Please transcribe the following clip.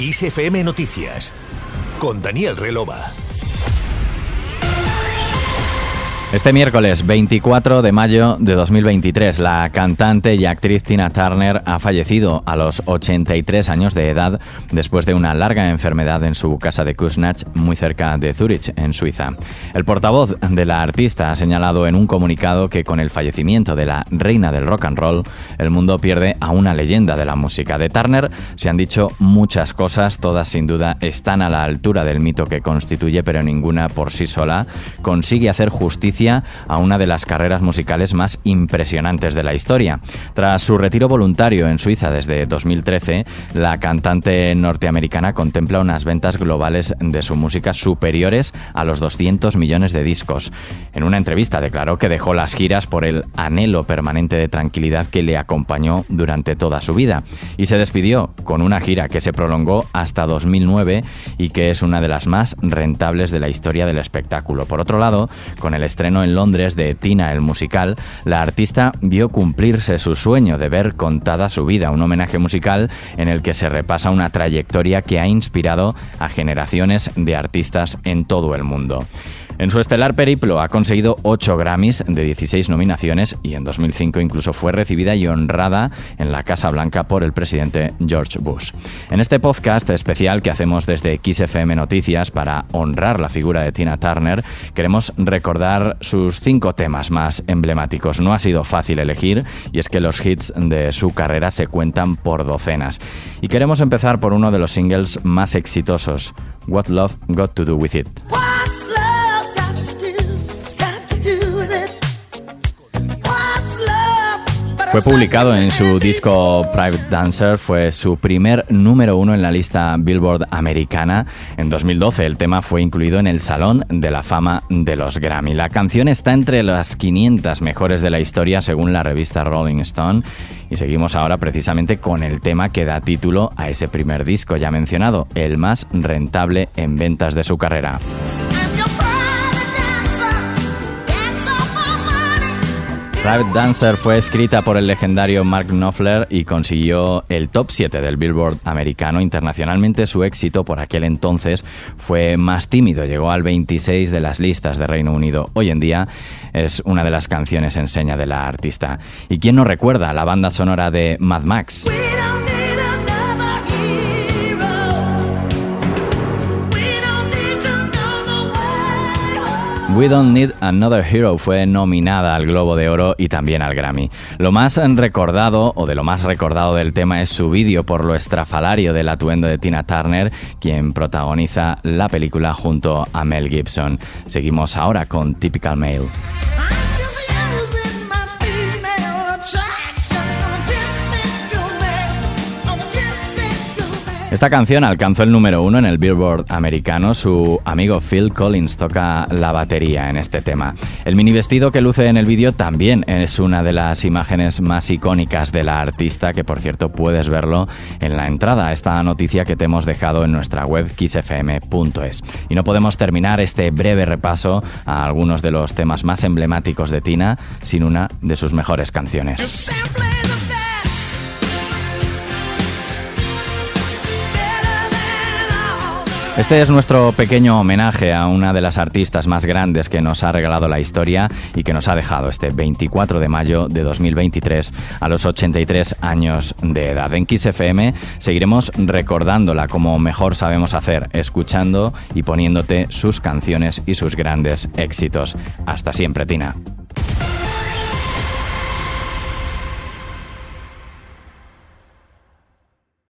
XFM Noticias con Daniel Relova. Este miércoles 24 de mayo de 2023, la cantante y actriz Tina Turner ha fallecido a los 83 años de edad después de una larga enfermedad en su casa de Kusnach, muy cerca de Zurich, en Suiza. El portavoz de la artista ha señalado en un comunicado que con el fallecimiento de la reina del rock and roll, el mundo pierde a una leyenda de la música. De Turner se han dicho muchas cosas, todas sin duda están a la altura del mito que constituye, pero ninguna por sí sola consigue hacer justicia a una de las carreras musicales más impresionantes de la historia. Tras su retiro voluntario en Suiza desde 2013, la cantante norteamericana contempla unas ventas globales de su música superiores a los 200 millones de discos. En una entrevista declaró que dejó las giras por el anhelo permanente de tranquilidad que le acompañó durante toda su vida y se despidió con una gira que se prolongó hasta 2009 y que es una de las más rentables de la historia del espectáculo. Por otro lado, con el estreno en Londres de Tina el musical, la artista vio cumplirse su sueño de ver contada su vida, un homenaje musical en el que se repasa una trayectoria que ha inspirado a generaciones de artistas en todo el mundo. En su estelar periplo ha conseguido 8 Grammys de 16 nominaciones y en 2005 incluso fue recibida y honrada en la Casa Blanca por el presidente George Bush. En este podcast especial que hacemos desde XFM Noticias para honrar la figura de Tina Turner, queremos recordar sus cinco temas más emblemáticos. No ha sido fácil elegir y es que los hits de su carrera se cuentan por docenas. Y queremos empezar por uno de los singles más exitosos, What Love Got to Do With It. Publicado en su disco Private Dancer, fue su primer número uno en la lista Billboard americana. En 2012 el tema fue incluido en el Salón de la Fama de los Grammy. La canción está entre las 500 mejores de la historia según la revista Rolling Stone y seguimos ahora precisamente con el tema que da título a ese primer disco ya mencionado, el más rentable en ventas de su carrera. Private Dancer fue escrita por el legendario Mark Knopfler y consiguió el top 7 del Billboard americano. Internacionalmente su éxito por aquel entonces fue más tímido, llegó al 26 de las listas de Reino Unido. Hoy en día es una de las canciones en seña de la artista. ¿Y quién no recuerda la banda sonora de Mad Max? We Don't Need Another Hero fue nominada al Globo de Oro y también al Grammy. Lo más recordado, o de lo más recordado del tema, es su vídeo por lo estrafalario del atuendo de Tina Turner, quien protagoniza la película junto a Mel Gibson. Seguimos ahora con Typical Male. Esta canción alcanzó el número uno en el Billboard americano. Su amigo Phil Collins toca la batería en este tema. El mini vestido que luce en el vídeo también es una de las imágenes más icónicas de la artista, que por cierto puedes verlo en la entrada a esta noticia que te hemos dejado en nuestra web kissfm.es. Y no podemos terminar este breve repaso a algunos de los temas más emblemáticos de Tina sin una de sus mejores canciones. Este es nuestro pequeño homenaje a una de las artistas más grandes que nos ha regalado la historia y que nos ha dejado este 24 de mayo de 2023 a los 83 años de edad. En Kiss FM seguiremos recordándola como mejor sabemos hacer, escuchando y poniéndote sus canciones y sus grandes éxitos. Hasta siempre, Tina.